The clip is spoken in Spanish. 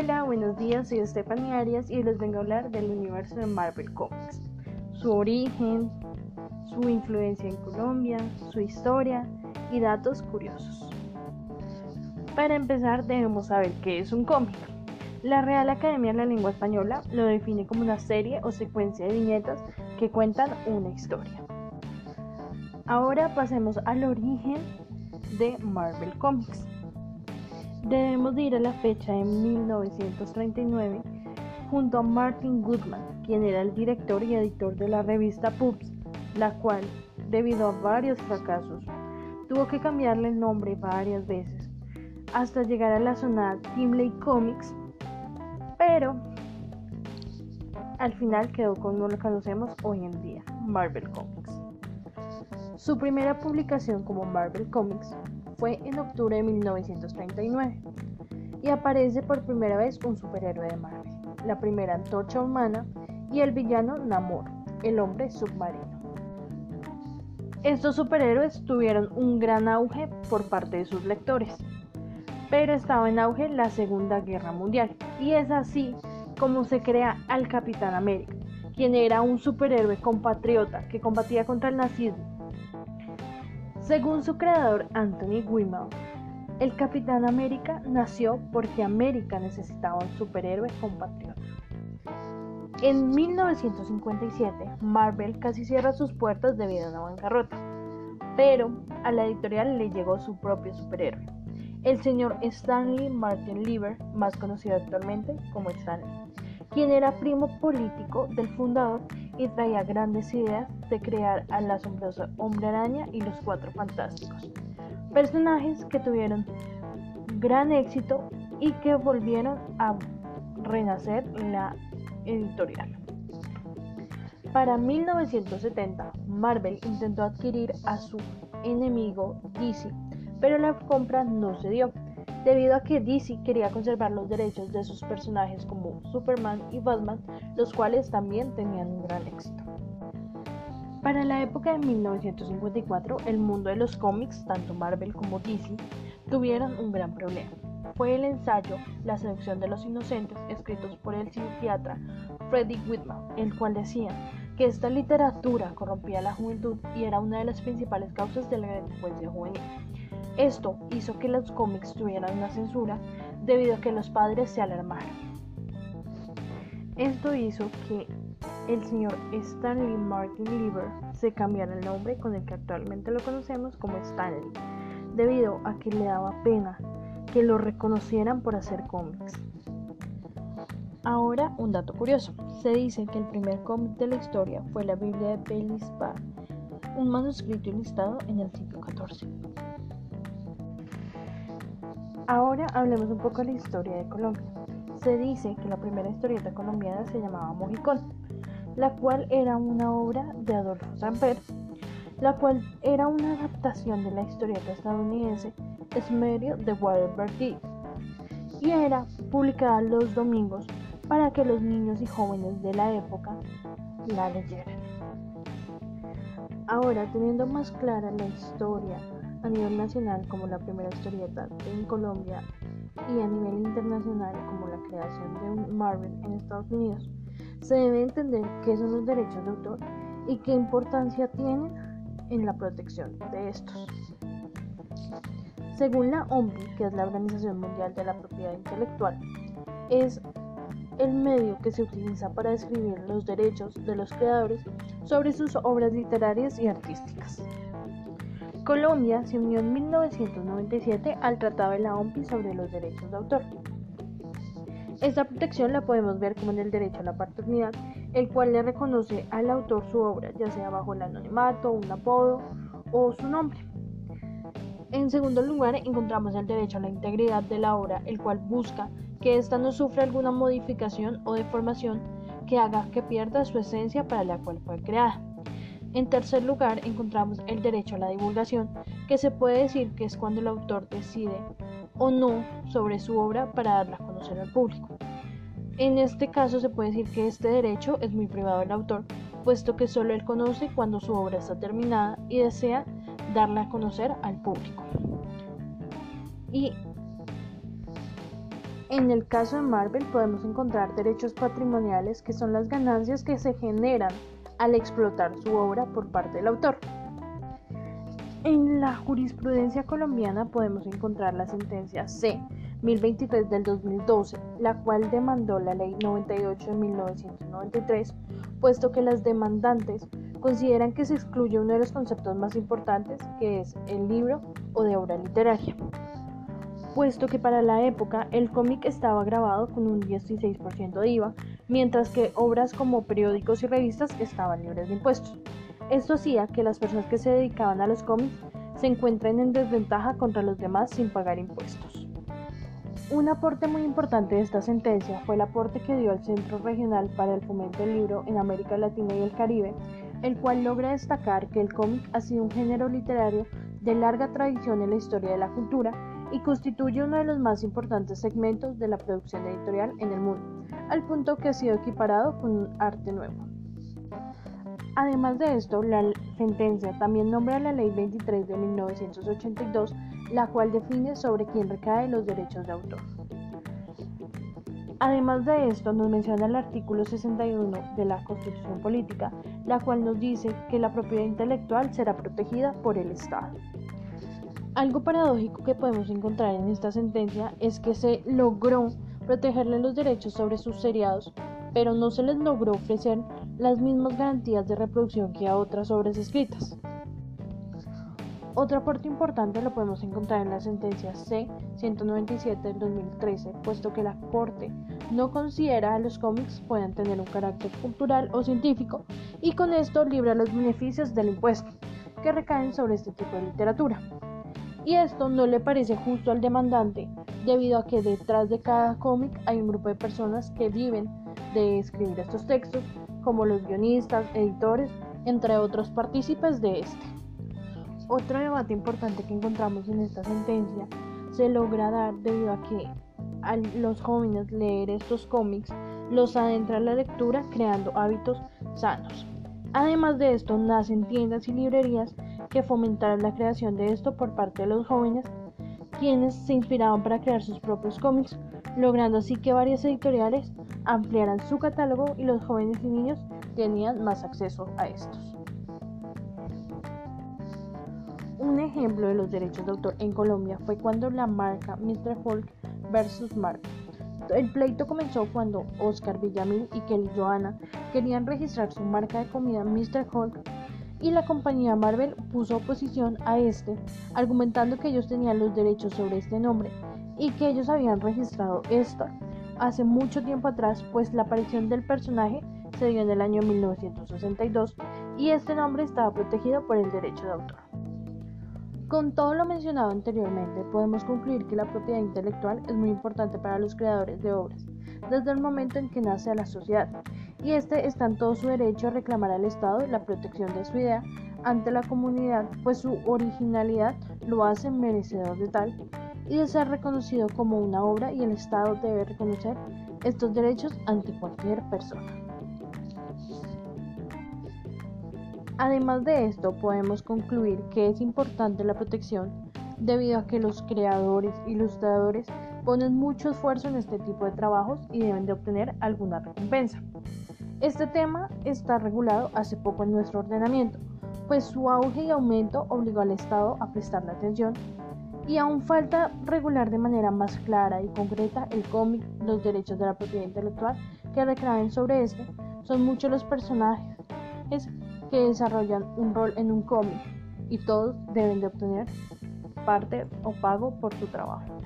Hola, buenos días, soy Stephanie Arias y les vengo a hablar del universo de Marvel Comics, su origen, su influencia en Colombia, su historia y datos curiosos. Para empezar debemos saber qué es un cómic. La Real Academia de la Lengua Española lo define como una serie o secuencia de viñetas que cuentan una historia. Ahora pasemos al origen de Marvel Comics. Debemos ir a la fecha de 1939 junto a Martin Goodman, quien era el director y editor de la revista Pups, la cual, debido a varios fracasos, tuvo que cambiarle el nombre varias veces, hasta llegar a la zona Timley Comics, pero al final quedó con lo conocemos hoy en día, Marvel Comics. Su primera publicación como Marvel Comics fue en octubre de 1939 y aparece por primera vez un superhéroe de Marvel, la primera antorcha humana y el villano Namor, el hombre submarino. Estos superhéroes tuvieron un gran auge por parte de sus lectores, pero estaba en auge la Segunda Guerra Mundial y es así como se crea al Capitán América, quien era un superhéroe compatriota que combatía contra el nazismo según su creador Anthony Wimmel, el Capitán América nació porque América necesitaba un superhéroe compatriota. En 1957, Marvel casi cierra sus puertas debido a una bancarrota, pero a la editorial le llegó su propio superhéroe, el señor Stanley Martin Lieber, más conocido actualmente como Stanley, quien era primo político del fundador y traía grandes ideas de crear al asombroso hombre araña y los cuatro fantásticos, personajes que tuvieron gran éxito y que volvieron a renacer la editorial. Para 1970, Marvel intentó adquirir a su enemigo DC, pero la compra no se dio debido a que DC quería conservar los derechos de sus personajes como Superman y Batman, los cuales también tenían un gran éxito. Para la época de 1954, el mundo de los cómics, tanto Marvel como DC, tuvieron un gran problema. Fue el ensayo La seducción de los inocentes, escritos por el psiquiatra Freddie Whitman, el cual decía que esta literatura corrompía a la juventud y era una de las principales causas de la delincuencia juvenil. Esto hizo que los cómics tuvieran una censura debido a que los padres se alarmaron. Esto hizo que el señor Stanley Martin Lieber se cambiara el nombre con el que actualmente lo conocemos como Stanley, debido a que le daba pena que lo reconocieran por hacer cómics. Ahora, un dato curioso. Se dice que el primer cómic de la historia fue la Biblia de Bailey un manuscrito ilustado en el siglo XIV. Ahora hablemos un poco de la historia de Colombia. Se dice que la primera historieta colombiana se llamaba Mojicón, la cual era una obra de Adolfo Samper, la cual era una adaptación de la historieta estadounidense Esmerio de Walter y era publicada los domingos para que los niños y jóvenes de la época la leyeran. Ahora, teniendo más clara la historia a nivel nacional como la primera historieta en Colombia y a nivel internacional como la creación de un Marvel en Estados Unidos, se debe entender qué son los derechos de autor y qué importancia tienen en la protección de estos. Según la OMPI, que es la Organización Mundial de la Propiedad Intelectual, es el medio que se utiliza para describir los derechos de los creadores sobre sus obras literarias y artísticas. Colombia se unió en 1997 al Tratado de la OMPI sobre los derechos de autor. Esta protección la podemos ver como en el derecho a la paternidad, el cual le reconoce al autor su obra, ya sea bajo el anonimato, un apodo o su nombre. En segundo lugar, encontramos el derecho a la integridad de la obra, el cual busca que ésta no sufra alguna modificación o deformación que haga que pierda su esencia para la cual fue creada. En tercer lugar, encontramos el derecho a la divulgación, que se puede decir que es cuando el autor decide o no sobre su obra para darla a conocer al público. En este caso se puede decir que este derecho es muy privado del autor, puesto que solo él conoce cuando su obra está terminada y desea darla a conocer al público. Y En el caso de Marvel podemos encontrar derechos patrimoniales que son las ganancias que se generan al explotar su obra por parte del autor. En la jurisprudencia colombiana podemos encontrar la sentencia C 1023 del 2012, la cual demandó la ley 98 de 1993, puesto que las demandantes consideran que se excluye uno de los conceptos más importantes, que es el libro o de obra literaria puesto que para la época el cómic estaba grabado con un 16% de IVA, mientras que obras como periódicos y revistas estaban libres de impuestos. Esto hacía que las personas que se dedicaban a los cómics se encuentren en desventaja contra los demás sin pagar impuestos. Un aporte muy importante de esta sentencia fue el aporte que dio el Centro Regional para el Fomento del Libro en América Latina y el Caribe, el cual logra destacar que el cómic ha sido un género literario de larga tradición en la historia de la cultura y constituye uno de los más importantes segmentos de la producción editorial en el mundo, al punto que ha sido equiparado con arte nuevo. Además de esto, la sentencia también nombra la Ley 23 de 1982, la cual define sobre quién recae los derechos de autor. Además de esto, nos menciona el artículo 61 de la Constitución Política, la cual nos dice que la propiedad intelectual será protegida por el Estado. Algo paradójico que podemos encontrar en esta sentencia es que se logró protegerle los derechos sobre sus seriados, pero no se les logró ofrecer las mismas garantías de reproducción que a otras obras escritas. Otro aporte importante lo podemos encontrar en la sentencia C-197 del 2013, puesto que la Corte no considera a los cómics puedan tener un carácter cultural o científico y con esto libra los beneficios del impuesto que recaen sobre este tipo de literatura y esto no le parece justo al demandante, debido a que detrás de cada cómic hay un grupo de personas que viven de escribir estos textos, como los guionistas, editores, entre otros partícipes de este. Otro debate importante que encontramos en esta sentencia se logra dar debido a que a los jóvenes leer estos cómics los adentra la lectura creando hábitos sanos. Además de esto, nacen tiendas y librerías que fomentaron la creación de esto por parte de los jóvenes, quienes se inspiraban para crear sus propios cómics, logrando así que varias editoriales ampliaran su catálogo y los jóvenes y niños tenían más acceso a estos. Un ejemplo de los derechos de autor en Colombia fue cuando la marca Mr. Hulk versus Mark. El pleito comenzó cuando Oscar Villamil y Kelly Johanna querían registrar su marca de comida Mr. Hulk y la compañía Marvel puso oposición a este, argumentando que ellos tenían los derechos sobre este nombre y que ellos habían registrado esto hace mucho tiempo atrás, pues la aparición del personaje se dio en el año 1962 y este nombre estaba protegido por el derecho de autor. Con todo lo mencionado anteriormente, podemos concluir que la propiedad intelectual es muy importante para los creadores de obras, desde el momento en que nace la sociedad, y este está en todo su derecho a reclamar al Estado la protección de su idea ante la comunidad, pues su originalidad lo hace merecedor de tal y de ser reconocido como una obra y el Estado debe reconocer estos derechos ante cualquier persona. Además de esto, podemos concluir que es importante la protección debido a que los creadores, ilustradores, ponen mucho esfuerzo en este tipo de trabajos y deben de obtener alguna recompensa. Este tema está regulado hace poco en nuestro ordenamiento, pues su auge y aumento obligó al Estado a prestarle atención y aún falta regular de manera más clara y concreta el cómic, los derechos de la propiedad intelectual que recaen sobre este. Son muchos los personajes que desarrollan un rol en un cómic y todos deben de obtener parte o pago por su trabajo.